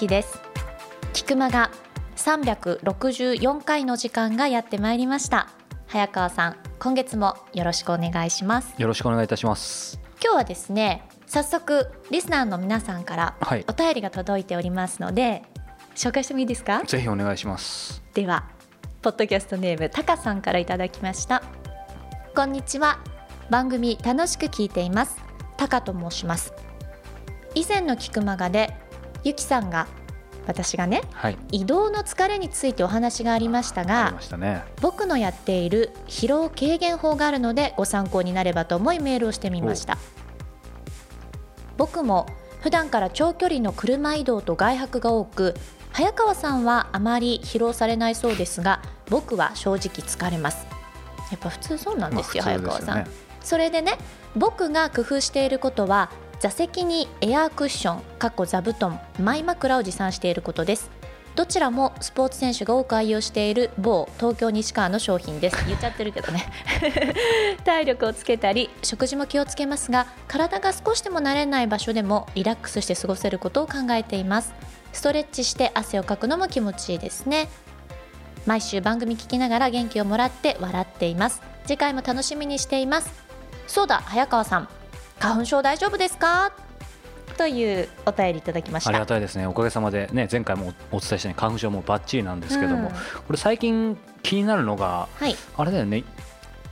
ゆきです。菊間が364回の時間がやってまいりました。早川さん今月もよろしくお願いします。よろしくお願いいたします。今日はですね早速リスナーの皆さんからはい。お便りが届いておりますので、紹介してもいいですか？ぜひお願いします。ではポッドキャストネームたかさんからいただきました。こんにちは。番組楽しく聞いています。たかと申します。以前の菊間がでゆきさんが私がねはい。移動の疲れについてお話がありましたがね。僕のやっている疲労軽減法があるのでご参考になればと思いメールをしてみました。僕も普段から長距離の車移動と外泊が多く早川さんはあまり疲労されないそうですが僕は正直疲れます。やっぱ普通そうなんですよ,、まあ早川さん。それでね僕が工夫していることは座席にエアークッションかっこ座布団マイ枕を持参していることです。どちらもスポーツ選手が多く愛用している某東京西川の商品です。言っちゃってるけどね。体力をつけたり食事も気をつけますが体が少しでも慣れない場所でもリラックスして過ごせることを考えています。ストレッチして汗をかくのも気持ちいいですね。毎週番組聞きながら元気をもらって笑っています。次回も楽しみにしています。そうだ早川さん。花粉症大丈夫ですか？というお便りいただきましありたがたいですね。おかげさまでね前回もおお伝えしたように花粉症もバッチリなんですけども、うん。これ最近気になるのがはい。あれだよね。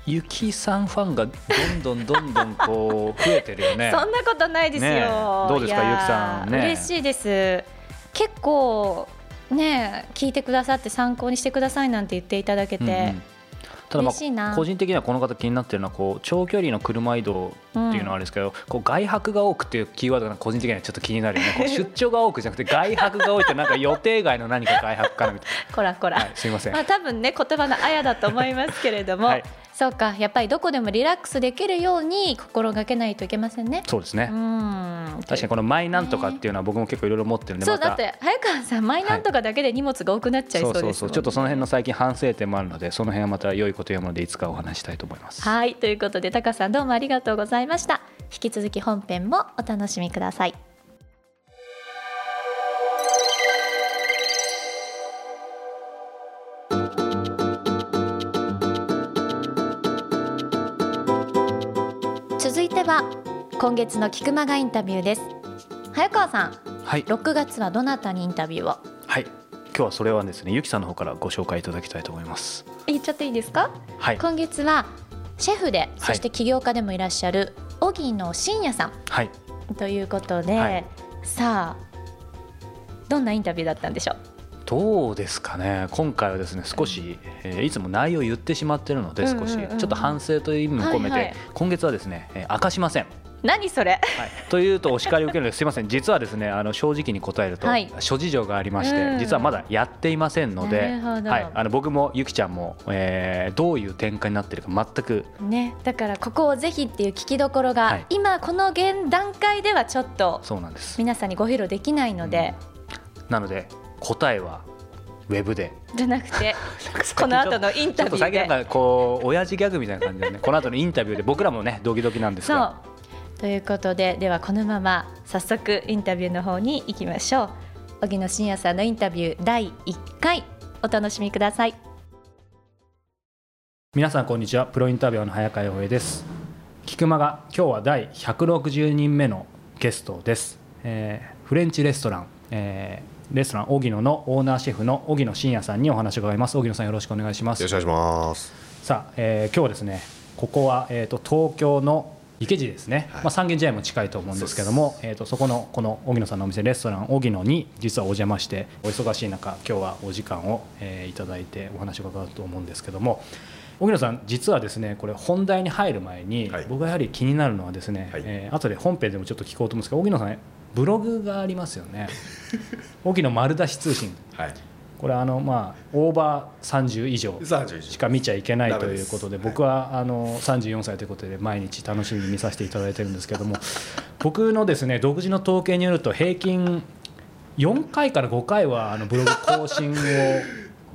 ゆきさんファンがどんどんどんどんこう増えてるよね。そんなことないですよ。ねえ。どうですかゆきさん。ね嬉しいです。結構ね聞いてくださって参考にしてくださいなんて言っていただけて、うんうんただま嬉しいな。あ個人的にはこの方気になってるのはこう長距離の車移動っていうのはあれですけど、こう外泊が多くっていうキーワードが個人的にはちょっと気になるよね。こう出張が多くじゃなくて外泊が多いってなんか予定外の何か外泊かなみたい こらこら、な、はい、すいません、まあ多分ね言葉のあやだと思いますけれども、はいそうかやっぱりどこでもリラックスできるように心がけないといけませんね。そうですね、うん確かにこのマイなんとかっていうのは僕も結構いろいろ持ってるんでそうだって早川さんマイなんとかだけで荷物が多くなっちゃいそうですもんねそうちょっとその辺の最近反省点もあるのでその辺はまた良いことやものでいつかお話ししたいと思います。はいということでタカさんどうもありがとうございました。引き続き本編もお楽しみくださいは今月の菊間がインタビューです。早川さんはい、6月はどなたにインタビューを？はい、今日はそれはですねゆきさんの方からご紹介いただきたいと思います。言っちゃっていいですか？はい。今月はシェフでい。そして起業家でもいらっしゃる荻野真也さん。はい。ということで、はい。さあどんなインタビューだったんでしょう？どうですかね。今回はですね少し、えーいつも内容を言ってしまってるのでうんうんうん。少しちょっと反省という意味も込めて、はいはい。今月はですね、えー明かしません、何それ？はい、というとお叱りを受けるので すいません。実はですねあの正直に答えると、はい。諸事情がありまして、うん。実はまだやっていませんのではい、あの僕もゆきちゃんも、えーどういう展開になってるか全くね。だからここをぜひっていう聞きどころが、はい。今この現段階ではちょっとそうなんです。皆さんにご披露できないので、なので答えはウェブで。じゃなくて この後のインタビューで。ちょっと最近なんかこう親父ギャグみたいな感じでね。この後のインタビューで僕らもねドキドキなんですそう。がということでではこのまま早速インタビューの方に行きましょう。荻野真也さんのインタビュー第1回お楽しみください。皆さんこんにちは。プロインタビュアーの早川洋平です。菊間が今日は第160人目のゲストです、えーフレンチレストラン、えーレストラン荻野のオーナーシェフの荻野真也さんにお話を伺います。荻野さんよろしくお願いします。よろしくお願いします。さあ、えー今日はですねここは、えー、と東京の池尻ですね、はい。まあ、三軒茶屋も近いと思うんですけどもそ,、えー、とそこのこの荻野さんのお店レストラン荻野に実はお邪魔してお忙しい中今日はお時間を、えーいただいてお話を伺うと思うんですけども荻野さん実はですねこれ本題に入る前に、はい。僕がやはり気になるのはですね、はい。えー後で本編でもちょっと聞こうと思うんですけど荻野さんブログがありますよね。荻野丸出し通信。はい。これあのまあオーバー30以上しか見ちゃいけないということではい。僕はあの34歳ということで毎日楽しみに見させていただいてるんですけども 僕のですね独自の統計によると平均4回から5回はあのブログ更新を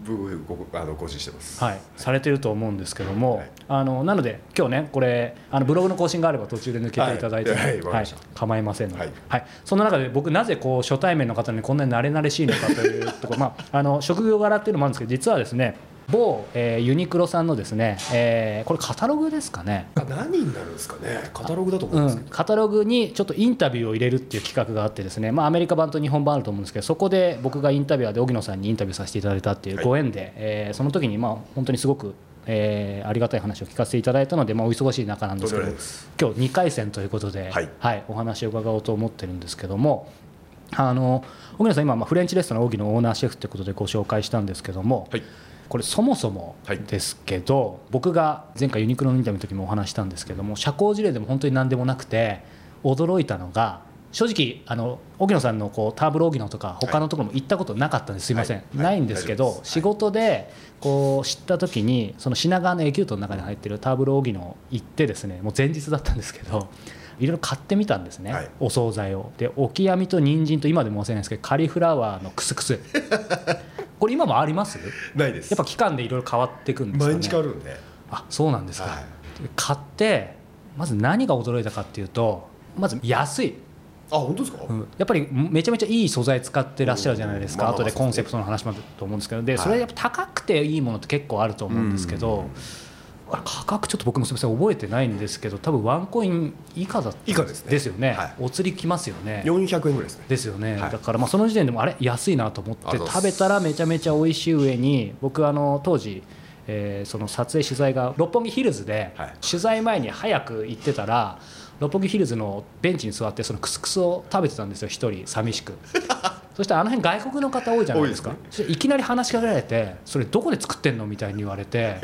僕ごあの更新してます。はい、されてると思うんですけども、はい。あのなので今日ねこれあのブログの更新があれば途中で抜けていただいて、はいはい。構いませんので、はい。はい。その中で僕なぜこう初対面の方にこんなに慣れ慣れしいのかというところ、まあ、あの職業柄っていうのもあるんですけど実はですね某、えーユニクロさんのですね、えーこれカタログですかね。あ何になるんですかね。カタログだと思うんうんですけど、、カタログにちょっとインタビューを入れるっていう企画があってですね、まあ、アメリカ版と日本版あると思うんですけどそこで僕がインタビュアーで荻野さんにインタビューさせていただいたっていうご縁で、えーその時にまあ本当にすごく、えーありがたい話を聞かせていただいたので、まあ、お忙しい中なんですけど今日2回戦ということで、はい。お話を伺おうと思ってるんですけどもあの荻野さん今、まあ、フレンチレストラン荻野オーナーシェフということでご紹介したんですけども、はいこれそもそもはい。ですけど、僕が前回ユニクロのインタビューの時もお話したんですけども社交辞令でも本当に何でもなくて驚いたのが正直あの荻野さんのこうターブル荻野とか他のところも行ったことなかったんです。すいません、はい。はい。ないんですけど、仕事でこう知った時にその品川のエキュートの中に入ってるターブル荻野行ってですねもう前日だったんですけどいろいろ買ってみたんですね、はい。お惣菜を。でオキアミと人参と今でも忘れないんですけどカリフラワーのクスクス これ今もあります？ないです。やっぱ期間でいろいろ変わっていくんですかね。毎日変わるんであそうなんですか、はい。買ってまず何が驚いたかっていうとまず安い、あ本当ですか、うん。やっぱりめちゃめちゃいい素材使ってらっしゃるじゃないですか、うん。まあまあ後でコンセプトの話もあると思うんですけど。ではいそれやっぱ高くていいものって結構あると思うんですけど、価格ちょっと僕もすみません覚えてないんですけど多分ワンコイン以下だった以下ですね。ですよね、はい。お釣りきますよね。400円ぐらいですね。ですよね、はい。だからまあその時点でもあれ安いなと思って食べたらめちゃめちゃ美味しい上に僕あの当時、えーその撮影取材が六本木ヒルズで、はい。取材前に早く行ってたら六本木ヒルズのベンチに座ってそのクスクスを食べてたんですよ一人。寂しく そしたらあの辺外国の方多いじゃないですか。多いきなり話しかけられて「それどこで作ってんの?」みたいに言われて。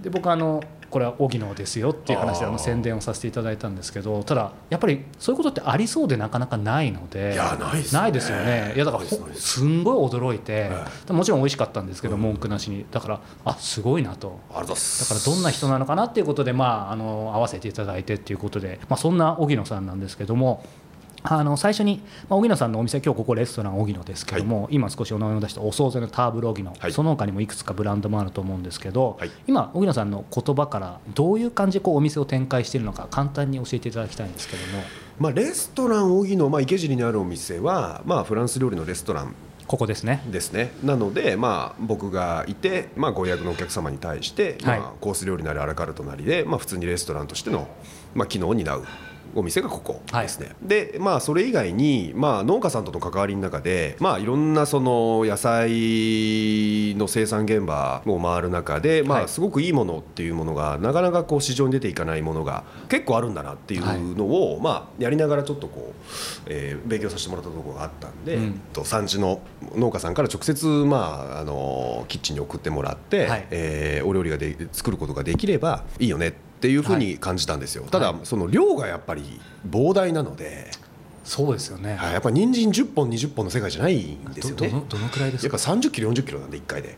で僕あのこれは荻野ですよっていう話であの宣伝をさせていただいたんですけどただやっぱりそういうことってありそうでなかなかないのでいやないですね。ないですよね。いやだからすんごい驚いてはもちろん美味しかったんですけどうん。文句なしに。だからあすごいなと。だからどんな人なのかなっていうことで、まあ、あの合わせていただいてっていうことで、まあ、そんな荻野さんなんですけども。あの最初に、まあ、荻野さんのお店今日ここレストラン荻野ですけども、今少しお名前を出したお惣菜のターブル荻野、はい。その他にもいくつかブランドもあると思うんですけど、はい。今荻野さんの言葉からどういう感じでこうお店を展開しているのか簡単に教えていただきたいんですけども。まあ、レストラン荻野、まあ、池尻にあるお店は、まあ、フランス料理のレストラン。ここですね。ですね。なので、まあ、僕がいて、まあ、ご予約のお客様に対して、はい。まあ、コース料理なりアラカルトなりで、まあ、普通にレストランとしての、まあ、機能を担うお店がここですね、でまあそれ以外に、まあ、農家さんとの関わりの中で、まあ、いろんなその野菜の生産現場を回る中で、まあ、はい。すごくいいものっていうものがなかなかこう市場に出ていかないものが結構あるんだなっていうのを、まあ、やりながらちょっとこう、えー勉強させてもらったところがあったんで、うん。と産地の農家さんから直接、まあ、あのキッチンに送ってもらって、はい。えーお料理がで作ることができればいいよねっていうふうに感じたんですよ、ただ、はい。その量がやっぱり膨大なので、そうですよね、はい、やっぱ人参10本20本の世界じゃないんですよね。どどのどのくらいですか？やっぱ30キロ40キロなんで1回で。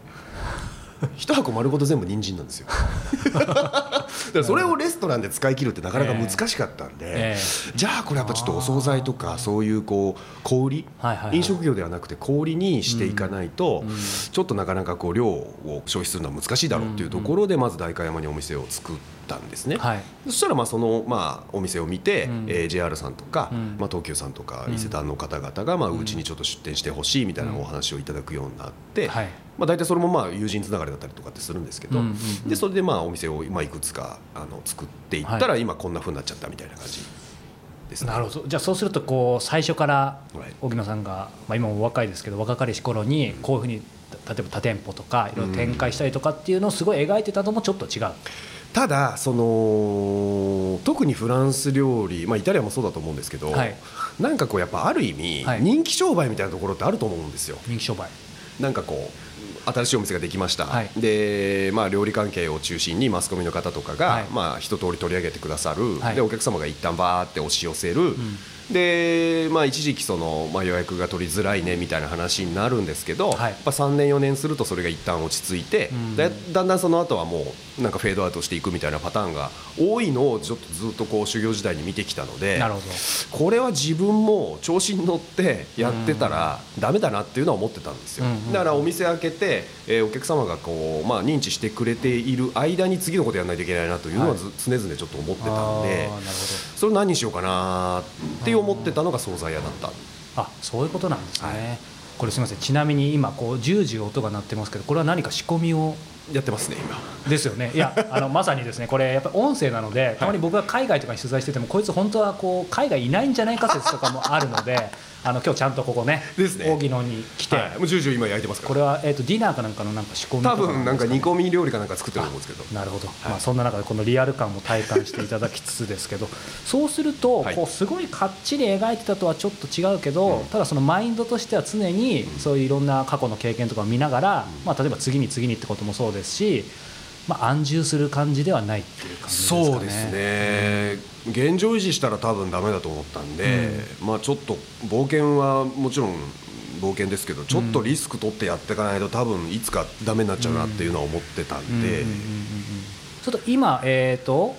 一箱丸ごと全部人参なんですよ。だからそれをレストランで使い切るってなかなか難しかったんで、えじゃあこれやっぱちょっとお惣菜とかそういうこう小売り、飲食業ではなくて小売りにしていかないと、うんちょっとなかなかこう量を消費するのは難しいだろうっていうところでまず代官山にお店を作ったんですね。はい。そしたらまあそのまあお店を見て、うん。えー JR さんとか、うん。まあ、東急さんとかうん。伊勢丹の方々がまあうちにちょっと出店してほしいみたいなお話をいただくようになって、はい。まあ、大体それもまあ友人つながりだったりとかってするんですけど、うんうん。うんでそれでまあお店をまあいくつかあの作っていったら今こんなふうになっちゃったみたいな感じですね。なるほど。じゃあそうするとこう最初からはい。荻野さんが、まあ、今もお若いですけど若かりし頃にこういうふうに例えば多店舗とかいろいろ展開したりとかっていうのをすごい描いてたのもちょっと違う。ただその特にフランス料理、まあ、イタリアもそうだと思うんですけど、はい。なんかこうやっぱある意味、はい。人気商売みたいなところってあると思うんですよ。人気商売。なんかこう新しいお店ができました、はい。で、まあ、料理関係を中心にマスコミの方とかが、はい。まあ、一通り取り上げてくださる、はい。でお客様が一旦バーって押し寄せる、で、まあ、一時期その、まあ、予約が取りづらいねみたいな話になるんですけど、はい。やっぱ3年4年するとそれが一旦落ち着いて、うん。だだんだんその後はもうなんかフェードアウトしていくみたいなパターンが多いのをちょっとずっとこう修行時代に見てきたのでなるほど。これは自分も調子に乗ってやってたらダメだなっていうのは思ってたんですよ、だからお店開けて、えーお客様がこう、まあ、認知してくれている間に次のことやらないといけないなというのはず、常々ちょっと思ってたんでそれを何にしようかなって思ってたのが惣菜屋だった。どあそういうことなんですね、これすみません。ちなみに今こうジュージュー音が鳴ってますけどこれは何か仕込みを？やってますね今。ですよね。いやあの まさにですねこれやっぱり音声なのでたまに僕が海外とかに取材しててもこいつ本当はこう海外いないんじゃないか説とかもあるのであの今日ちゃんとここねですね。荻野に来て、はい、もう10時今焼いてますから。これは、えー、とディナーかなんかのなんか仕込みとか多分なんか煮込み料理かなんか作ってると思うんですけど。なるほど、まあ、そんな中でこのリアル感も体感していただきつつですけど そうするとはい。こうすごいかっちり描いてたとはちょっと違うけど、ただそのマインドとしては常にそういういろんな過去の経験とかを見ながら、まあ、例えば次に次にってこともそうですし、まあ、安住する感じではないっていう感じですかね。そうですね、現状維持したら多分ダメだと思ったんで、まあ、ちょっと冒険はもちろん冒険ですけどちょっとリスク取ってやっていかないと多分いつかダメになっちゃうなっていうのは思ってたんで、ちょっと今、えーと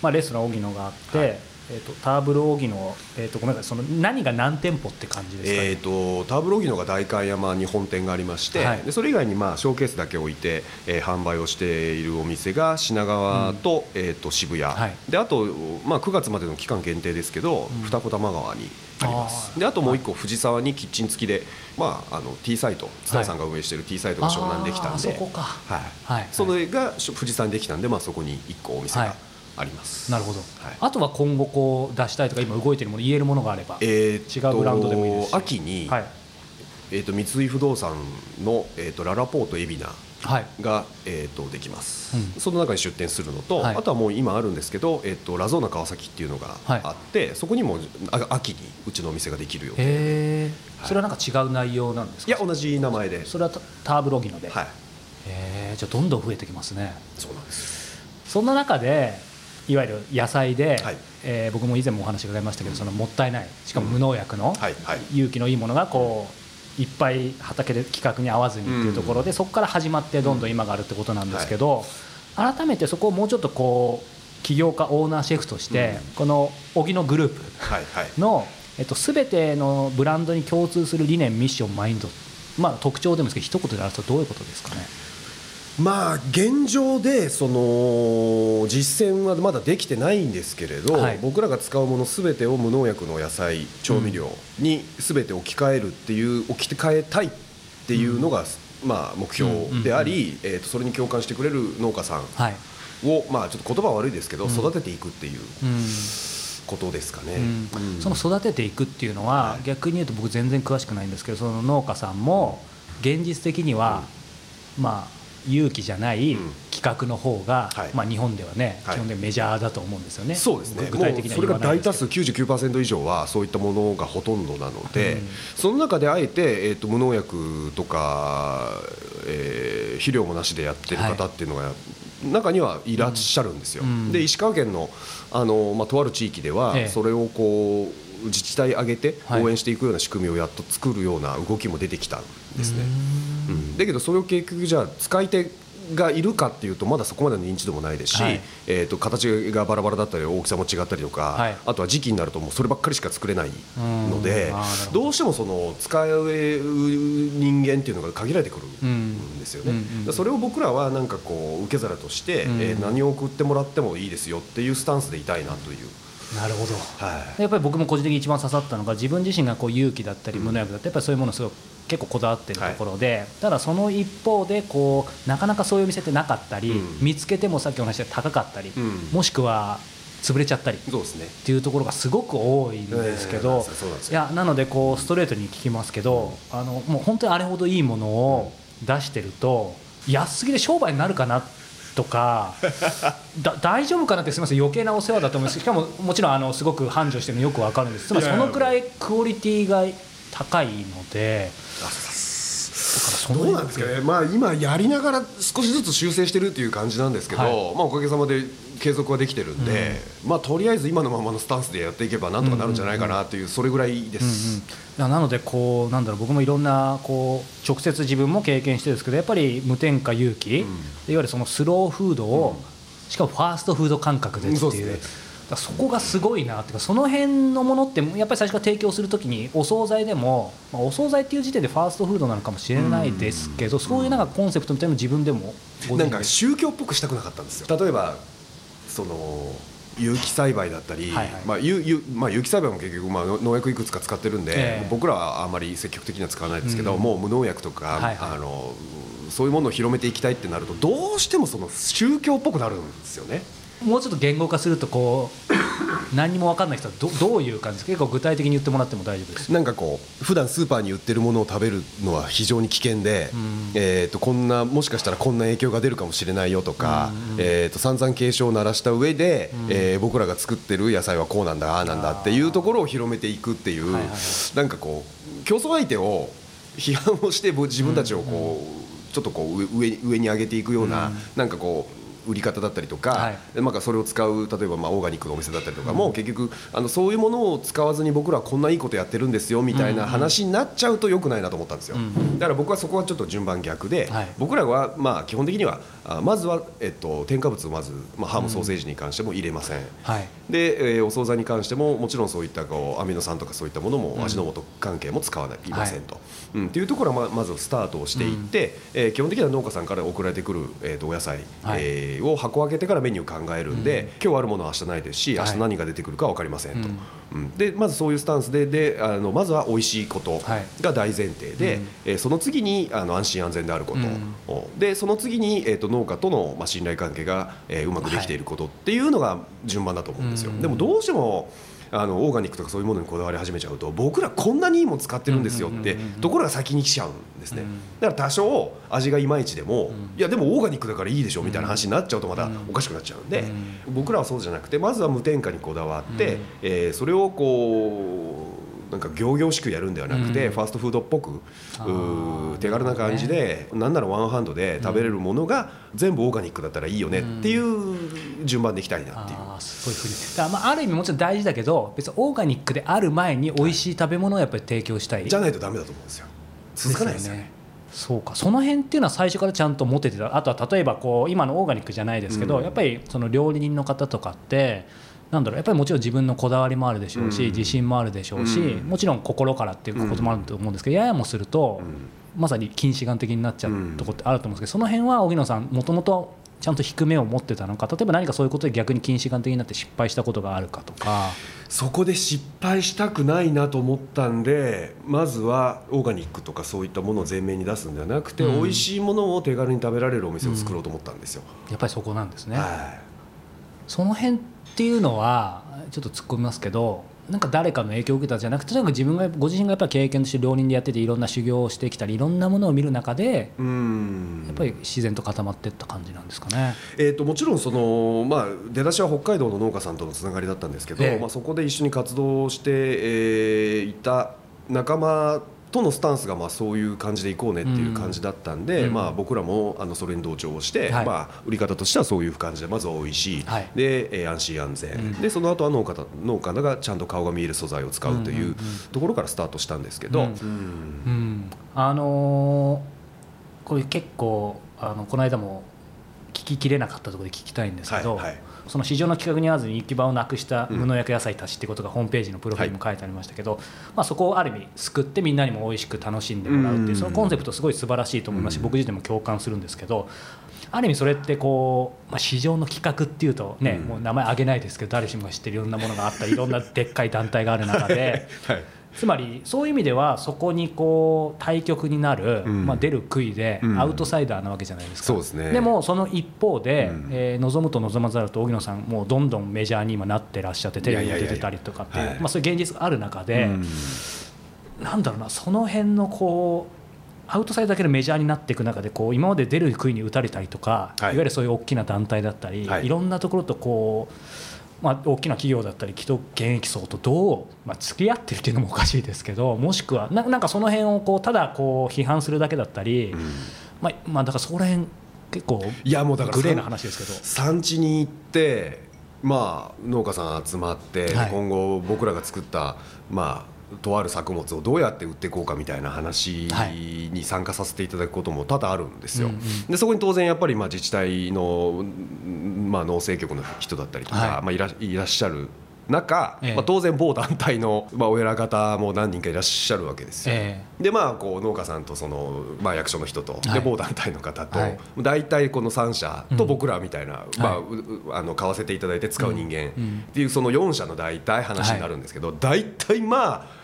まあ、レストラン荻野があって、はいえー、とターブル荻野、えー、とごめんなさいその何が何店舗って感じですか？ね、えー、とターブロギノが代官山に本店がありまして、はい。でそれ以外にまあショーケースだけ置いて、えー販売をしているお店が品川と,、えー、と渋谷、はい。であと、まあ、9月までの期間限定ですけど、二子玉川にあります。であともう一個藤沢にキッチン付きで、まあ、あの T サイト津田さんが運営している T サイトが湘南できたんで、そこか。はい。はい。それが藤沢にできたんで、まあ、そこに一個お店はい。があります。なるほど、はい。あとは今後こう出したいとか今動いてるもの言えるものがあれば、えーと違うブランドでもいいですし。秋に、はい。えー、と三井不動産の、えー、とララポート海老名はい。が、えー、とできます、うん。その中に出店するのと、はい。あとはもう今あるんですけど、えー、とラゾーナ川崎っていうのがはい。あって、そこにもあ秋にうちのお店ができるようで。へえそれはなんか違う内容なんですか？いや同じ名前で。それはタターブロギノで、はい。へえじゃあどんどん増えてきますね。そうなんです。そんな中でいわゆる野菜で、はい。えー僕も以前もお話伺いましたけどそのもったいないしかも無農薬のはいはい。勇気のいいものがこういっぱい畑で規格に合わずにっていうところで、そこから始まってどんどん今があるってことなんですけど、改めてそこをもうちょっとこう起業家オーナーシェフとして、この荻野グループはいはい。の、えっと、全てのブランドに共通する理念ミッションマインド、まあ、特徴でもいいですけど一言で表すとどういうことですかね？まあ現状でその実践はまだできてないんですけれど、はい。僕らが使うものすべてを無農薬の野菜調味料にすべて置き換えるっていう置き換えたいっていうのが、まあ、目標であり、えー、とそれに共感してくれる農家さんはい。を、まあ、ちょっと言葉は悪いですけど、うん。育てていくっていううんことですかね。その育てていくっていうのは、はい。逆に言うと僕全然詳しくないんですけどその農家さんも現実的には、まあ勇気じゃないうん。企画の方が、はい。まあ、日本ではね、はい。基本的にメジャーだと思うんですよね。そうですね、具体的にそれが大多数99%以上はそういったものがほとんどなので、うん。その中であえて、えー、と無農薬とか、えー肥料もなしでやってる方っていうのが、中にはいらっしゃるんですよ。うん。で石川県のあの、まあ、とある地域では、ええ。それをこう自治体挙げてはい。応援していくような仕組みをやっと作るような動きも出てきたんですね。うん。だけどそれを結局じゃあ使い手がいるかっていうとまだそこまでの認知度もないですし、はい。えー、と形がバラバラだったり大きさも違ったりとか、はい。あとは時期になるともうそればっかりしか作れないのうん。でど。どうしてもその使う人間っていうのが限られてくるうん。んですよね、うんそれを僕らはなんかこう受け皿として、うん。えー何を送ってもらってもいいですよっていうスタンスでいたいなという、なるほど。はい、やっぱり僕も個人的に一番刺さったのが自分自身がこう勇気だったり無農薬だったりやっぱりそういうものをすごく結構こだわってるところで、ただその一方でこうなかなかそういうお店ってなかったり、うん。見つけてもさっきお話しした高かったり、うん。もしくは潰れちゃったりっそうですね。ていうところがすごく多いんですけど、なんですよいやなのでこうストレートに聞きますけど、あのもう本当にあれほどいいものを出してると安すぎで商売になるかなとかだ大丈夫かなってすみません余計なお世話だと思います。しかももちろんあのすごく繁盛してるのよくわかるんです。つまりそのくらいクオリティが高いのでどうなんですかね、まあ、今やりながら少しずつ修正してるっていう感じなんですけど、はい、まあ、おかげさまで継続はできてるんで、うん、まあ、とりあえず今のままのスタンスでやっていけばなんとかなるんじゃないかなという、それぐらいです。うんうん、なのでこうなんだろう僕もいろんなこう直接自分も経験してるんですけどやっぱり無添加有機、いわゆるそのスローフードを、しかもファーストフード感覚でっていう。そこがすごいなっていうかその辺のものってやっぱり最初から提供するときにお惣菜でも、まあ、お惣菜っていう時点でファーストフードなのかもしれないですけど、そういうなんかコンセプトみたいなの自分でもなんか宗教っぽくしたくなかったんですよ。例えばその有機栽培だったり、はいはい、まあ有有まあ、有機栽培も結局、まあ、農薬いくつか使ってるんで、えー、僕らはあまり積極的には使わないですけど、うん、もう無農薬とか、はいはい、あのそういうものを広めていきたいってなるとどうしてもその宗教っぽくなるんですよね。もうちょっと言語化するとこう何にも分かんない人はどどういう感じですか？結構具体的に言ってもらっても大丈夫です。なんかこう普段スーパーに売ってるものを食べるのは非常に危険で、うん、えー、とこんなもしかしたらこんな影響が出るかもしれないよとか、うん、えー、と散々警鐘を鳴らした上で、うん、えー、僕らが作ってる野菜はこうなんだああなんだっていうところを広めていくっていう、はいはい、なんかこう競争相手を批判をして自分たちをこう、ちょっとこう上上に上げていくような、なんかこう売り方だったりとか、はい、まあ、それを使う例えばまあオーガニックのお店だったりとかも、うん、結局あのそういうものを使わずに僕らはこんないいことやってるんですよみたいな話になっちゃうとよくないなと思ったんですよ、うん、だから僕はそこはちょっと順番逆で、はい、僕らはまあ基本的にはあまずは、えっと、添加物をまず、まあ、ハムソーセージに関しても入れません、はい、で、えー、お惣菜に関してももちろんそういったこうアミノ酸とかそういったものも味の素関係も使わない、いませんと、うん、っていうところはままずスタートをしていって、うん、えー、基本的には農家さんから送られてくる、えー、とお野菜、はい、えー、を箱開けてからメニュー考えるんで、うん、今日あるものは明日ないですし明日何が出てくるか分かりませんと、うん、でまずそういうスタンスでであのまずは美味しいことが大前提で、はい、えー、その次にあの安心安全であること、でその次に、えー、と農家との、まあ、信頼関係が、えー、うまくできていることっていうのが順番だと思うんですよ。でもどうしてもあのオーガニックとかそういうものにこだわり始めちゃうと僕らこんなにいいもの使ってるんですよってところが先に来ちゃうんですね。だから多少味がいまいちでもいやでもオーガニックだからいいでしょみたいな話になっちゃうとまたおかしくなっちゃうんで僕らはそうじゃなくてまずは無添加にこだわってえそれをこうなんか仰々しくやるんではなくて、ファーストフードっぽく手軽な感じで、なんならワンハンドで食べれるものが全部オーガニックだったらいいよねっていう順番でいきたいなっていう。あすごいふうだまあ、ある意味もちろん大事だけど別にオーガニックである前に美味しい食べ物をやっぱり提供したい、じゃないとダメだと思うんですよ。続かないですよね。そうか。その辺っていうのは最初からちゃんと持ててた。あとは例えばこう今のオーガニックじゃないですけど、うん、やっぱりその料理人の方とかってなんだろうやっぱりもちろん自分のこだわりもあるでしょうし、自信もあるでしょうし、もちろん心からっていうこともあると思うんですけど、ややもすると、まさに近視眼的になっちゃうとこってあると思うんですけどその辺は荻野さんもともとちゃんと低めを持ってたのか例えば何かそういうことで逆に近視眼的になって失敗したことがあるかとか。そこで失敗したくないなと思ったんでまずはオーガニックとかそういったものを前面に出すんではなくて、うん、美味しいものを手軽に食べられるお店を作ろうと思ったんですよ、うん、やっぱりそこなんですね、はい、その辺っていうのはちょっと突っ込みますけどなんか誰かの影響を受けたじゃなくてなんか自分がご自身がやっぱり経験として両人でやってていろんな修行をしてきたりいろんなものを見る中でやっぱり自然と固まっていった感じなんですかね。えーと、もちろんその、まあ、出だしは北海道の農家さんとのつながりだったんですけど、えー、まあ、そこで一緒に活動して、えー、いた仲間とのスタンスがまあそういう感じでいこうねっていう感じだったんで、うん、まあ、僕らもあのそれに同調をして、はい、まあ、売り方としてはそういう感じでまずは美味しい、はい、で、えー、安心安全、うん、でその後は農家農家がちゃんと顔が見える素材を使うというところからスタートしたんですけど、あのー、これ結構あのこの間も聞ききれなかったところで聞きたいんですけど。はいはいその市場の規格に合わずに行き場をなくした無農薬野菜たちってことがホームページのプロフィールにも書いてありましたけど、まあ、そこをある意味救ってみんなにも美味しく楽しんでもらうっていうそのコンセプトすごい素晴らしいと思いますし僕自身も共感するんですけどある意味それってこう、まあ、市場の規格っていうとね、もう名前挙げないですけど誰しもが知ってるいろんなものがあったりいろんなでっかい団体がある中で。はいつまりそういう意味ではそこにこう対局になる、うん、まあ、出る杭でアウトサイダーなわけじゃないですか、うん、でね、でもその一方で、うん、えー、望むと望まざると荻野さんもうどんどんメジャーに今なってらっしゃってテレビに出てたりとかってまあ、そういう現実がある中で、うん、なんだろうなその辺のこうアウトサイドだけでメジャーになっていく中でこう今まで出る杭に打たれたりとか、はい、いわゆるそういう大きな団体だったり、はい、いろんなところとこうまあ、大きな企業だったり既得権益層とどう、まあ、付き合ってるっていうのもおかしいですけどもしくはななんかその辺をこうただこう批判するだけだったり、うん、まあまあ、だからそこら辺結構いやもうだからグレーな話ですけど。産地に行ってまあ、農家さん集まって、はい、今後僕らが作った、まあ、とある作物をどうやって売っていこうかみたいな話に参加させていただくことも多々あるんですよ。はいでそこに当然やっぱりまあ自治体の、まあ、農政局の人だったりとか、はい、まあ、いらいらっしゃる中、ええ、まあ、当然某団体の、まあ、お偉方も何人かいらっしゃるわけですよ。え、でまあこう農家さんとその、まあ、役所の人と、はい、で某団体の方と、はい、大体この3社と僕らみたいな、うん、まあ、あの買わせていただいて使う人間っていうその4社の大体話になるんですけど、大体まあ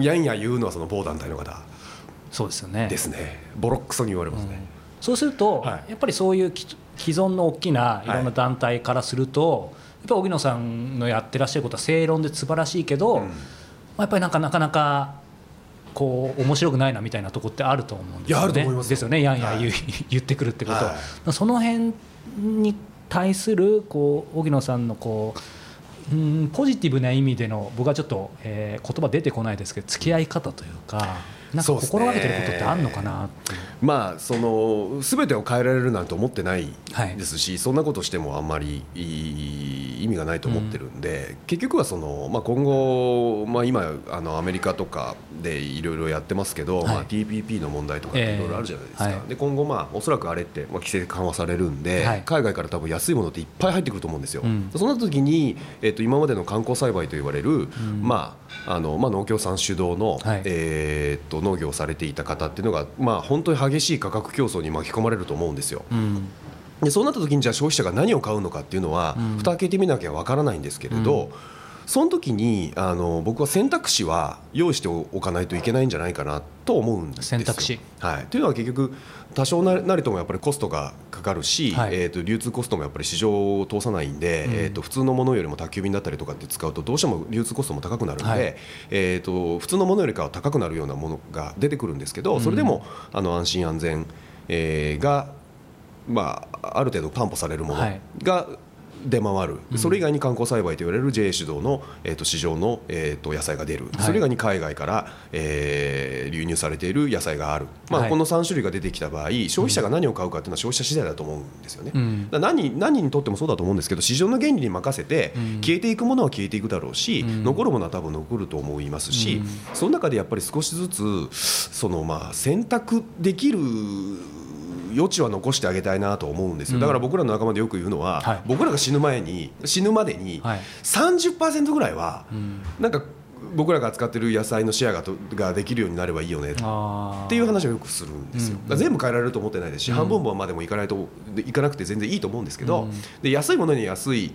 やんや言うのはその某団体の方。そうですよね。ですね。ボロックソに言われますね。うん、そうすると、やっぱりそういう既存の大きない。ろんな団体からすると、っぱ荻野さんのやってらっしゃることは正論で素晴らしいけど、うん、まあ、やっぱりなんかなかなかこう面白くないなみたいなとこってあると思うんですよね。ですよね。やんや言,、言ってくるってこと。は、はい、その辺に対するこう荻野さんのこううんポジティブな意味での僕はちょっと、えー、言葉出てこないですけど付き合い方というか。なんか心がけてることってあるのかなまあその全てを変えられるなんて思ってないですし、はい、そんなことしてもあんまり意味がないと思ってるんで、うん、結局はその、まあ、今後、まあ、今あのアメリカとかでいろいろやってますけど、はい、まあ、TPP の問題とかいろいろあるじゃないですか、えーはい、で今後、まあ、おそらくあれって、まあ、規制緩和されるんで、海外から多分安いものっていっぱい入ってくると思うんですよ。うん、その時に、えー、と今までの観光栽培と言われる、うん、まああのまあ、農協さん主導の、えー、と農業をされていた方っていうのが、まあ、本当に激しい価格競争に巻き込まれると思うんですよ。うん。でそうなった時にじゃあ消費者が何を買うのかっていうのは、うん、蓋開けてみなきゃわからないんですけれど、うん、その時にあの僕は選択肢は用意しておかないといけないんじゃないかなと思うんです選択肢、はい、というのは結局多少なりともやっぱりコストがかかるし、はい、えー、と流通コストもやっぱり市場を通さないんで、うん、えー、と普通のものよりも宅急便だったりとかって使うとどうしても流通コストも高くなるので、はい、えー、と普通のものよりかは高くなるようなものが出てくるんですけどそれでもあの安心安全、えー、がまあ、ある程度担保されるものが出回る、それ以外に観光栽培といわれる JA 主導の、えー、と市場の、えー、と野菜が出る、それ以外に海外から、えー、流入されている野菜がある、まあ、この3種類が出てきた場合消費者が何を買うかっていうのは消費者次第だと思うんですよね、うん、何何にとってもそうだと思うんですけど市場の原理に任せて、消えていくものは消えていくだろうし、うん、残るものは多分残ると思いますし、うん、その中でやっぱり少しずつそのまあ選択できる余地は残してあげたいなと思うんですよ。だから僕らの仲間でよく言うのは、はい、僕らが死ぬ前に死ぬまでに30%ぐらいはなんか僕らが扱ってる野菜のシェアがとができるようになればいいよねっていう話をよくするんですよ、うん、全部変えられると思ってないですし、うん、半分までもいかないといかなくて全然いいと思うんですけど、うん、で安いものに安い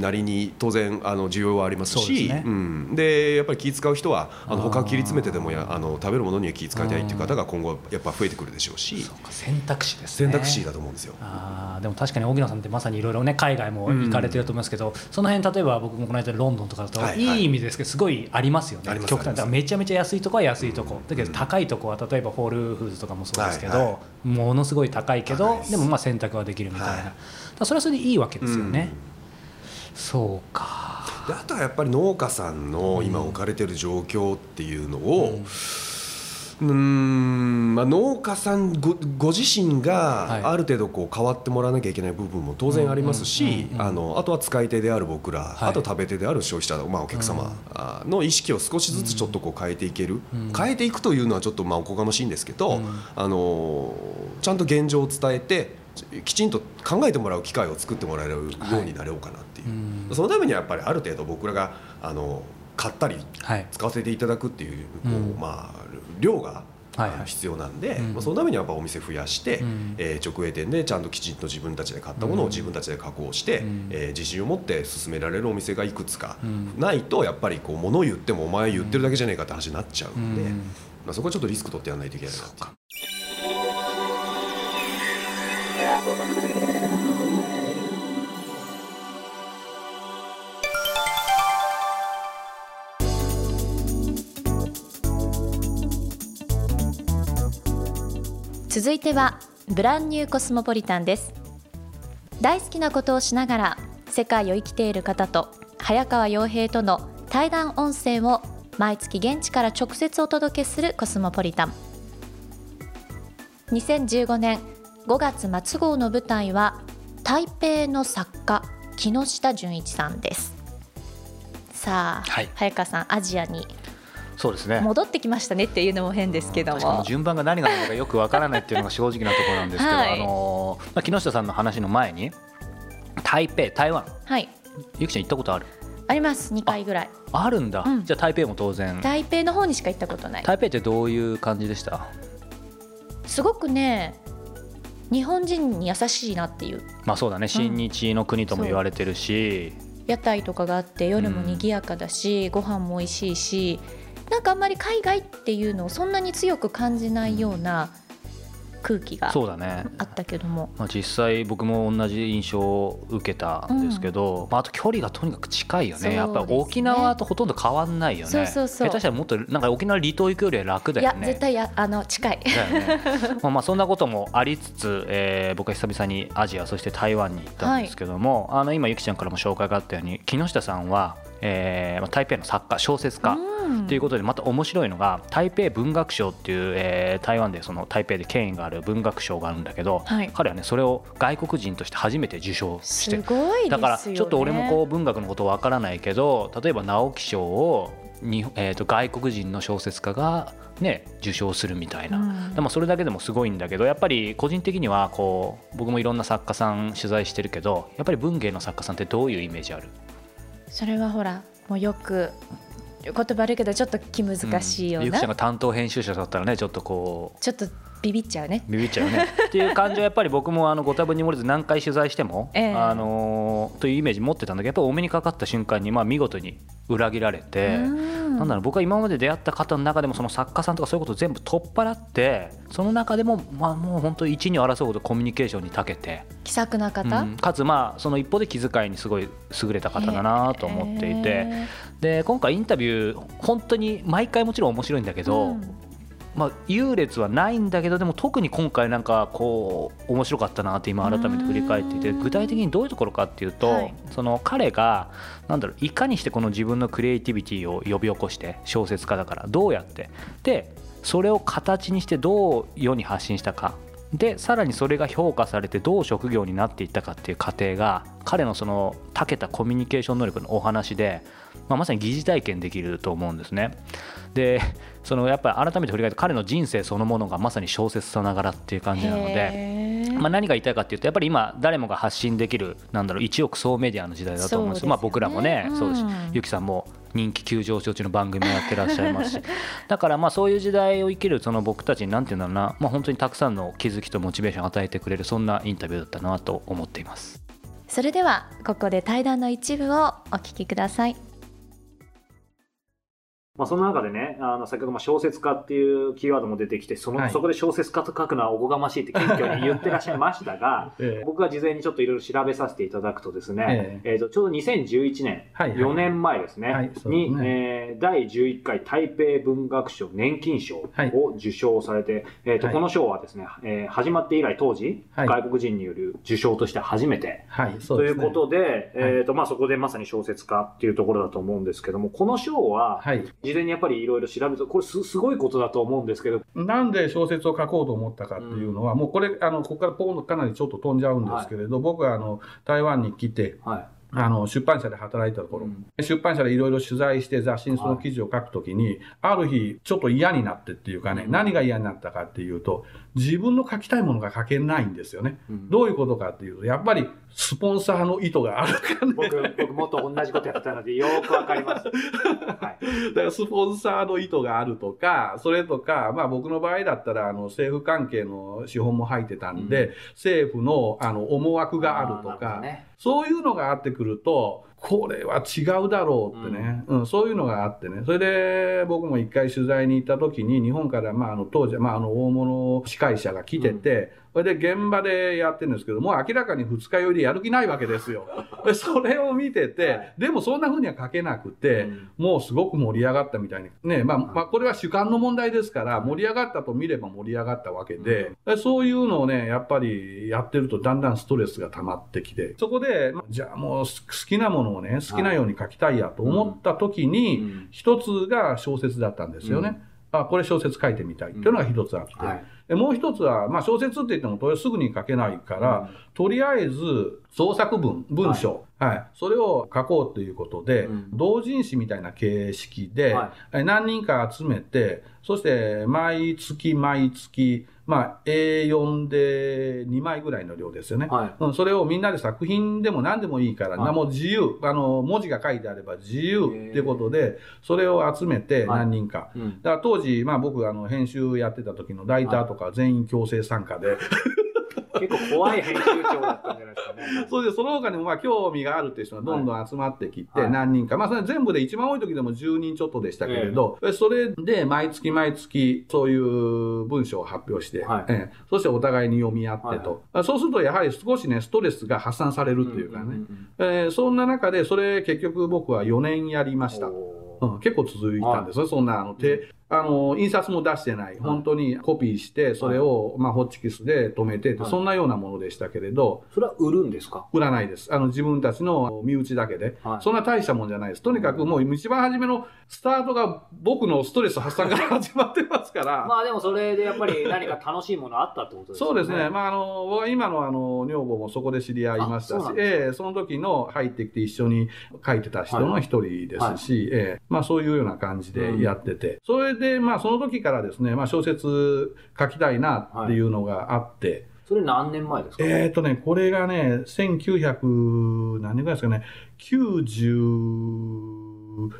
なりに当然あの需要はありますしで、ね。うん、でやっぱり気使う人はあの他切り詰めてでもやあの食べるものには気使いたいっていう方が今後やっぱ増えてくるでしょうし。選択肢です、ね、選択肢だと思うんですよ。あでも確かに荻野さんってまさにいろいろね海外も行かれてると思いますけど、その辺例えば僕もこの間ロンドンとかだと、いい。意味ですけどすごいありますよね。極端だめちゃめちゃ安いとこ。は安いとこ、だけど高いとこは例えばホールフーズとかもそうですけど、はいはい、ものすごい高いけどでもまあ選択はできるみたいな、はい、それはそれでいいわけですよね。うん、そうか。あとはやっぱり農家さんの今置かれてる状況っていうのを、うんうんまあ、農家さんごご自身がある程度こう変わってもらわなきゃいけない部分も当然ありますしあとは使い手である僕ら、はい、あと食べ手である消費者、まあ、お客様の意識を少しずつちょっとこう変えていける、変えていくというのはちょっとまあおこがましいんですけど、あのちゃんと現状を伝えてきちんと考えてもらう機会を作ってもらえるようになろうかなっていう、そのためにはやっぱりある程度僕らがあの買ったり使わせていただくっていう,、こうまあ、量が必要なんで、まあ、そのためにはやっぱお店増やして、うん、えー、直営店でちゃんときちんと自分たちで買ったものを自分たちで加工して、うん、えー、自信を持って進められるお店がいくつかないとやっぱりこう物を言ってもお前言ってるだけじゃねえかって話になっちゃうんで、まあ、そこはちょっとリスク取ってやらないといけないなっていう。続いてはブランニューコスモポリタンです。大好きなことをしながら世界を生きている方と早川洋平との対談音声を毎月現地から直接お届けするコスモポリタン。2015年5月末号の舞台は台北の作家木下純一さんです。さあ、はい、早川さんアジアにそうですね。戻ってきましたねっていうのも変ですけども。順番が何がなのかよくわからないっていうのが正直なところなんですけど、はい、あのまあ、木下さんの話の前に台北台湾、はい、ゆきちゃん行ったことある？あります。2回ぐらい。あるんだ、うん、じゃあ台北も当然。台北の方にしか行ったことない。台北ってどういう感じでした？すごくね日本人に優しいなっていう。まあそうだね。親日の国とも言われてるし、う。ん、屋台とかがあって夜も賑やかだし、うん、ご飯も美味しいしなんかあんまり海外っていうのをそんなに強く感じないような空気がそうだね。あったけども、まあ、実際僕も同じ印象を受けたんですけど、うん、まあ、あと距離がとにかく近いよね、ね、やっぱり沖縄とほとんど変わんないよね。そうそうそう。下手したらもっとなんか沖縄離島行くよりは楽だよね。いや絶対やあの近い。ね。まあまあそんなこともありつつ、えー、僕は久々にアジアそして台湾に行ったんですけども、はい、あの今ゆきちゃんからも紹介があったように木下さんはえー、台北の作家小説家ということでまた面白いのが台北文学賞っていう、えー、台湾でその台北で権威がある文学賞があるんだけど、はい、彼はねそれを外国人として初めて受賞してだからちょっと俺もこう文学のことわからないけど例えば直木賞をに、えー、と外国人の小説家がね、受賞するみたいな、うん、でもそれだけでもすごいんだけどやっぱり個人的にはこう僕もいろんな作家さん取材してるけどやっぱり文芸の作家さんってどういうイメージある？それはほらもうよく言葉悪いけどちょっと気難しいような、うん、ゆきちゃんが担当編集者だったらねちょっとこう。ちょっとビビっちゃうね。ビビっちゃうね。っていう感じはやっぱり僕もあのご多分に漏れず何回取材しても、えー、あのー、というイメージ持ってたんだけどやっぱりお目にかかった瞬間にまあ見事に裏切られてなんだろう僕は今まで出会った方の中でもその作家さんとかそういうことを全部取っ払ってその中でもまあもう本当一二を争うほどコミュニケーションに長けて気さくな方、うん、かつまあその一方で気遣いにすごい優れた方だなと思っていてで今回インタビュー本当に毎回もちろん面白いんだけど、うんまあ、優劣はないんだけどでも特に今回なんかこう面白かったなって今改めて振り返っていて具体的にどういうところかっていうと、はい、その彼がなんだろういかにしてこの自分のクリエイティビティを呼び起こして小説家だからどうやって。でそれを形にしてどう世に発信したか。でさらにそれが評価されてどう職業になっていったかっていう過程が彼のその長けたコミュニケーション能力のお話で、まあ、まさに疑似体験できると思うんですね。でそのやっぱり改めて振り返って彼の人生そのものがまさに小説さながらっていう感じなので、まあ、何が言いたいかっていうとやっぱり今誰もが発信できるなんだろう一億総メディアの時代だと思うんです。けど、ね、まあ、僕らもね、うん、そうです。しゆきさんも人気急上昇中の番組をやってらっしゃいますし。だからまあそういう時代を生きるその僕たちに何て言うんだろうな、まあ、本当にたくさんの気づきとモチベーションを与えてくれるそんなインタビューだったなと思っています。それではここで対談の一部をお聞きくださいまあ、その中でね、あの先ほども小説家っていうキーワードも出てきて、その、はい、そこで小説家と書くのはおこがましいって謙虚に言ってらっしゃいましたが、ええ、僕が事前にちょっといろいろ調べさせていただくとですね、ええ。えー、とちょうど2011年、はいはい、4年前ですね、はい、に、ね。えー、第11回台北文学賞年金賞を受賞されて、はい、えーとこの賞はですね、えー、始まって以来当時、外国人による受賞として初めて、はい、ということで、えーとまあ、そこでまさに小説家っていうところだと思うんですけども、この賞は、はい事前にやっぱりいろいろ調べると、これすすごいことだと思うんですけど。なんで小説を書こうと思ったかっていうのは、うん、もうこれ、あの、ここからポンかなりちょっと飛んじゃうんですけれど、はい、僕はあの、台湾に来て、はい。あの出版社で働いたところ、うん、出版社でいろいろ取材して雑誌にその記事を書くときに、ある日ちょっと嫌になってっていうかね、うん、何が嫌になったかっていうと自分の書きたいものが書けないんですよね、うん、どういうことかっていうとやっぱりスポンサーの意図があるからね。僕、僕もっと同じことやったので、よくわかります。はい。だからスポンサーの意図があるとか、それとか、まあ僕の場合だったら、あの、政府関係の資本も入ってたんで、うん、政府の、あの、思惑があるとか、ね、そういうのがあってくると、これは違うだろうってね、うん、うん、そういうのがあってね、それで僕も一回取材に行った時に、日本から、まあ、あの当時、まあ、あの大物司会者が来てて、それで現場でやってるんですけど、もう明らかに二日酔いでやる気ないわけですよ。それを見てて、はい、でもそんな風には書けなくて、うん、もうすごく盛り上がったみたいに。ね、まあ、まあ、これは主観の問題ですから、盛り上がったと見れば盛り上がったわけで、うん、そういうのをね、やっぱりやってるとだんだんストレスが溜まってきて、そこで、じゃあもう好きなものをね、好きなように書きたいやと思った時に、一つが小説だったんですよね。あ、これ小説書いてみたいっていうのが一つあって。はいでもう一つは、まあ、小説って言っても、すぐに書けないから、うん、とりあえず創作文、文章、はい、はい、それを書こうということで、うん、同人誌みたいな形式で、はい、何人か集めて、そして毎月毎月、まあ、A4 で2枚ぐらいの量ですよね。はい、うん、それをみんなで作品でも何でもいいから、はい、も自由、あの、文字が書いてあれば自由っていうことで、それを集めて何人か。はいうん、だから当時、まあ僕、あの、編集やってた時のライターとか全員強制参加で、結構怖い編集長だったんじゃないですかね。そうで、その他にもまあ興味があるっていう人がどんどん集まってきて、何人か、まあそれ全部で一番多い時でも10人ちょっとでしたけれど、えそれで毎月毎月そういう文章を発表して、はい、えそしてお互いに読み合ってと、はい、そうするとやはり少しね、ストレスが発散されるっていうかね、えそんな中でそれ結局僕は4年やりました。うん、結構続いたんですよ。そんな、あの、手、あの、印刷も出してない。本当にコピーして、それを、まあ、ホッチキスで止めて、そんなようなものでしたけれど。それは売るんですか？売らないです。あの、自分たちの身内だけで。そんな大したもんじゃないです。とにかくもう一番初めのスタートが僕のストレス発散から始まってますから。まあでもそれでやっぱり何か楽しいものあったってことですね。そうですね。まああの、僕は今のあの、女房もそこで知り合いましたし、ええその時の入ってきて一緒に書いてた人の一人ですし、ええまあそういうような感じでやってて。それで、まあその時からですね、まあ、小説書きたいなっていうのがあって、はい、それ何年前ですか？えっ、とね、これがね、1900、何年ぐらいですかね、90、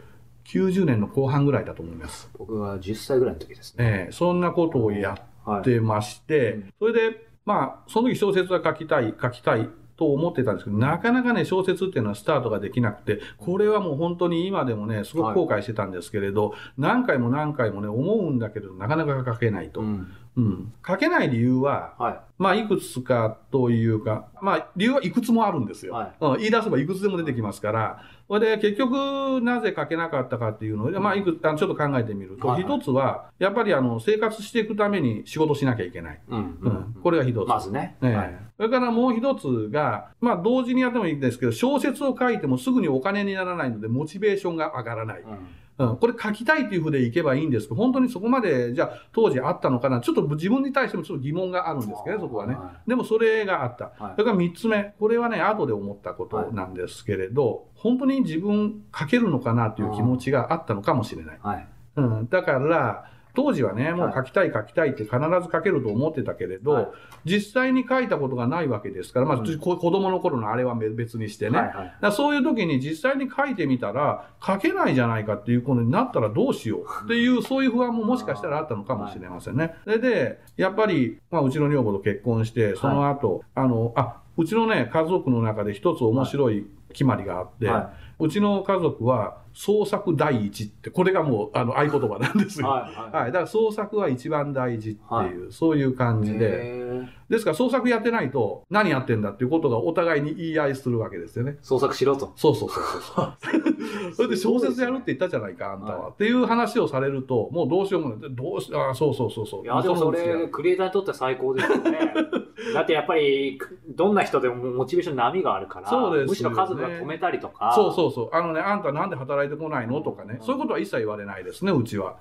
90年の後半ぐらいだと思います。僕は10歳ぐらいの時ですね。えー、そんなことをやってまして、はい。うん、それで、まあ、その時小説は書きたい、書きたいと思ってたんですけど、なかなかね、小説っていうのはスタートができなくて、これはもう本当に今でもね、すごく後悔してたんですけれど、はい、何回も何回もね、思うんだけど、なかなか書けないと。うんうん。書けない理由は、はい、まあ、いくつかというか、まあ、理由はいくつもあるんですよ。はい、うん、言い出せばいくつでも出てきますから、それで結局、なぜ書けなかったかっていうのを、まあ、いくあのちょっと考えてみると、一、はい、つは、やっぱりあの、生活していくために仕事しなきゃいけない。うん。うん、これが一つ。まずね。ね、はい、それからもう一つが、まあ、同時にやってもいいんですけど、小説を書いてもすぐにお金にならないので、モチベーションが上がらない。うんうん、これ書きたいというふうでいけばいいんですけど、本当にそこまで、じゃあ当時あったのかな、ちょっと自分に対してもちょっと疑問があるんですけどね、そこはね。でもそれがあった。はい、それから三つ目、これはね、後で思ったことなんですけれど、はい、本当に自分書けるのかな？という気持ちがあったのかもしれない。はい、うん、だから、当時はね、もう書きたい書きたいって必ず書けると思ってたけれど、はい、実際に書いたことがないわけですから、まあ、うん、子供の頃のあれは別にしてね。はいはい、そういう時に実際に書いてみたら、書けないじゃないかっていうことになったらどうしようっていう、そういう不安ももしかしたらあったのかもしれませんね。それで、やっぱり、まあ、うちの女房と結婚して、その後、はい、あの、あ、うちのね、家族の中で一つ面白い決まりがあって、はい、うちの家族は、創作第一って、これがもうあの合言葉なんですよ。はい、はい、はい。だから創作は一番大事っていう、はい、そういう感じで。ですから創作やってないと何やってんだっていうことがお互いに言い合いするわけですよね。創作しろと。そうそうそうそう。それで小説やるって言ったじゃないか、あんたは、はい、っていう話をされると、もうどうしようもない。どうし、あそうそうそうそう。いや、でもそれ、クリエイターにとっては最高ですよね。だってやっぱり、どんな人でもモチベーション波があるから、そうです、ね、むしろ家族が止めたりとか。そうそうそう。あのね、あんたなんで働いてこないの？とかね、そういうことは一切言われないですね、うちは。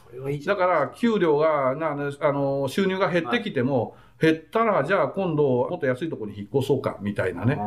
だから、給料が、なあの収入が減ってきても、減ったら、じゃあ今度、もっと安いところに引っ越そうか、みたいなね。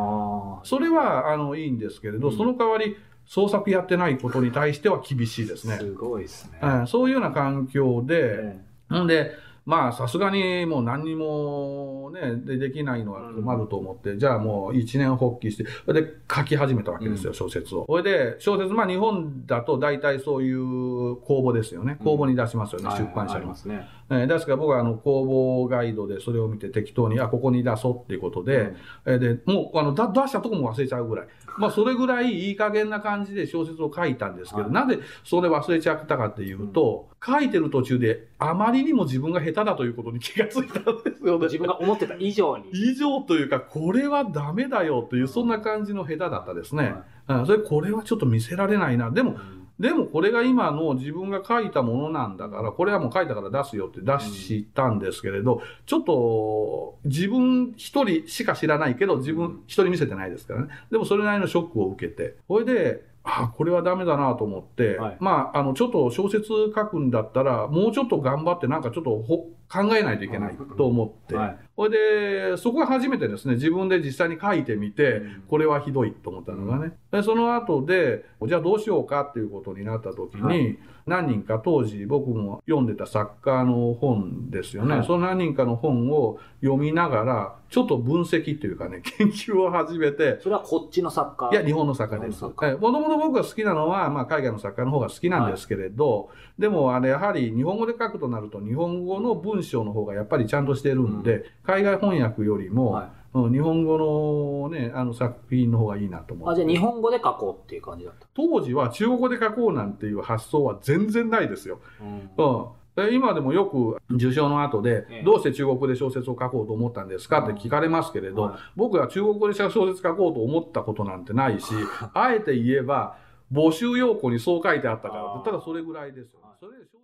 それは、あの、いいんですけれど、うん、その代わり、創作やってないことに対しては厳しいですね。すごいですね。うん、そういうような環境で、うん、んで、まあ、さすがにもう何にもね、でできないのは困ると思って、うん、じゃあもう一年発起して、それで書き始めたわけですよ、うん、小説を。それで、小説、まあ日本だと大体そういう公募ですよね。公募に出しますよね、うん、出版社に。はい、ね。えー、ですから僕はあの公募ガイドでそれを見て適当に、あ、ここに出そうっていうことで、うん、で、もうあの出したとこも忘れちゃうぐらい。まあそれぐらいいい加減な感じで小説を書いたんですけど、はい、なぜそれ忘れちゃったかっていうと、書いてる途中であまりにも自分が下手だということに気がついたんですよね。自分が思ってた以上に。以上というか、これはダメだよという、そんな感じの下手だったですね。はい、それ、これはちょっと見せられないな。でも、でもこれが今の自分が書いたものなんだから、これはもう書いたから出すよって出したんですけれど、ちょっと自分一人しか知らないけど、自分一人見せてないですからね。でもそれなりのショックを受けて、それで、あこれはダメだなと思って、はい、まあ、あの、ちょっと小説書くんだったら、もうちょっと頑張ってなんかちょっとほ考えないといけないと思って、はい、それで、そこが初めてですね、自分で実際に書いてみて、これはひどいと思ったのがね。で、その後で、じゃあどうしようかっていうことになった時に、はい、何人か当時僕も読んでた作家の本ですよね。はい、その何人かの本を読みながら、ちょっと分析というかね、研究を始めて。それはこっちの作家？いや、日本の作家です。もともと僕が好きなのは、まあ海外の作家の方が好きなんですけれど、はい、でもあれやはり日本語で書くとなると日本語の文章の方がやっぱりちゃんとしてるんで、うん、海外翻訳よりも、はい。日本語のね、あの作品の方がいいなと思う。あ、じゃあ日本語で書こうっていう感じだった。当時は中国語で書こうなんていう発想は全然ないですよ。うん、うん、今でもよく受賞の後で、どうして中国語で小説を書こうと思ったんですかって聞かれますけれど、僕は中国語で小説書こうと思ったことなんてないし、あえて言えば、募集要項にそう書いてあったから、ただそれぐらいですよ、それそ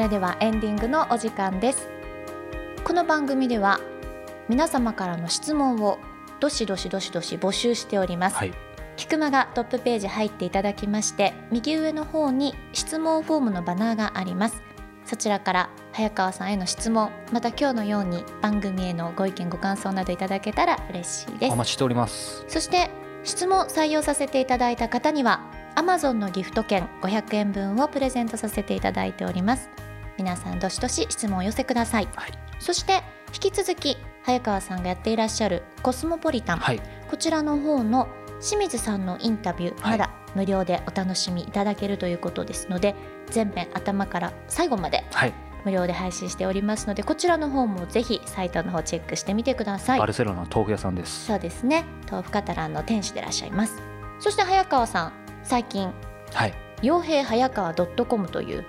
れではエンディングのお時間です。この番組では皆様からの質問をどしどしどしどし募集しております、はい、菊間がトップページ入っていただきまして右上の方に質問フォームのバナーがあります。そちらから早川さんへの質問また今日のように番組へのご意見ご感想などいただけたら嬉しいです。お待ちしております。そして質問採用させていただいた方には Amazon のギフト券500円分をプレゼントさせていただいております皆さんどしどし質問を寄せください、はい、そして引き続き早川さんがやっていらっしゃるコスモポリタン、はい、こちらの方の清水さんのインタビュー、まだ無料でお楽しみいただけるということですので全編頭から最後まで、無料で配信しておりますのでこちらの方もぜひサイトの方チェックしてみてください。バルセロナ豆腐屋さんです。そうですね。豆腐カタランの店主でいらっしゃいます。そして早川さん最近はい傭兵早川 .com という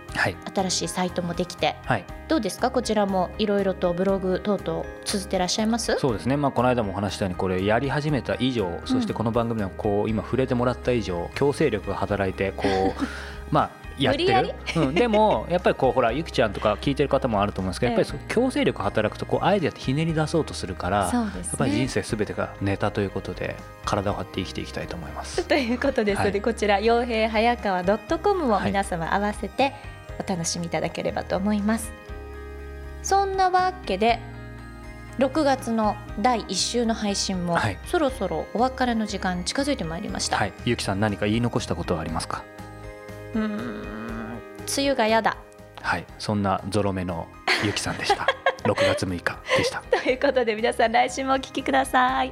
新しいサイトもできて、はい、どうですか？こちらもいろいろとブログ等々続いてらっしゃいます？そうですね、まあ、この間もお話したようにこれやり始めた以上、そしてこの番組でもこう今触れてもらった以上強制力が働いてこう まあやってる、うん、でもやっぱりこうほらゆきちゃんとか聞いてる方もあると思うんですけど、やっぱり強制力働くとこうアイデアってひねり出そうとするから、ね、やっぱり人生すべてがネタということで体を張って生きていきたいと思います。ということです。ので、はい、こちら傭兵早川 .com を皆様合わせてお楽しみいただければと思います。はい、そんなわけで6月の第1週の配信も、はい、そろそろお別れの時間近づいてまいりました、はい、ゆきさん何か言い残したことはありますか？うん。梅雨がやだ。はい。そんなゾロ目のゆきさんでした。6月6日でした。ということで皆さん来週もお聞きください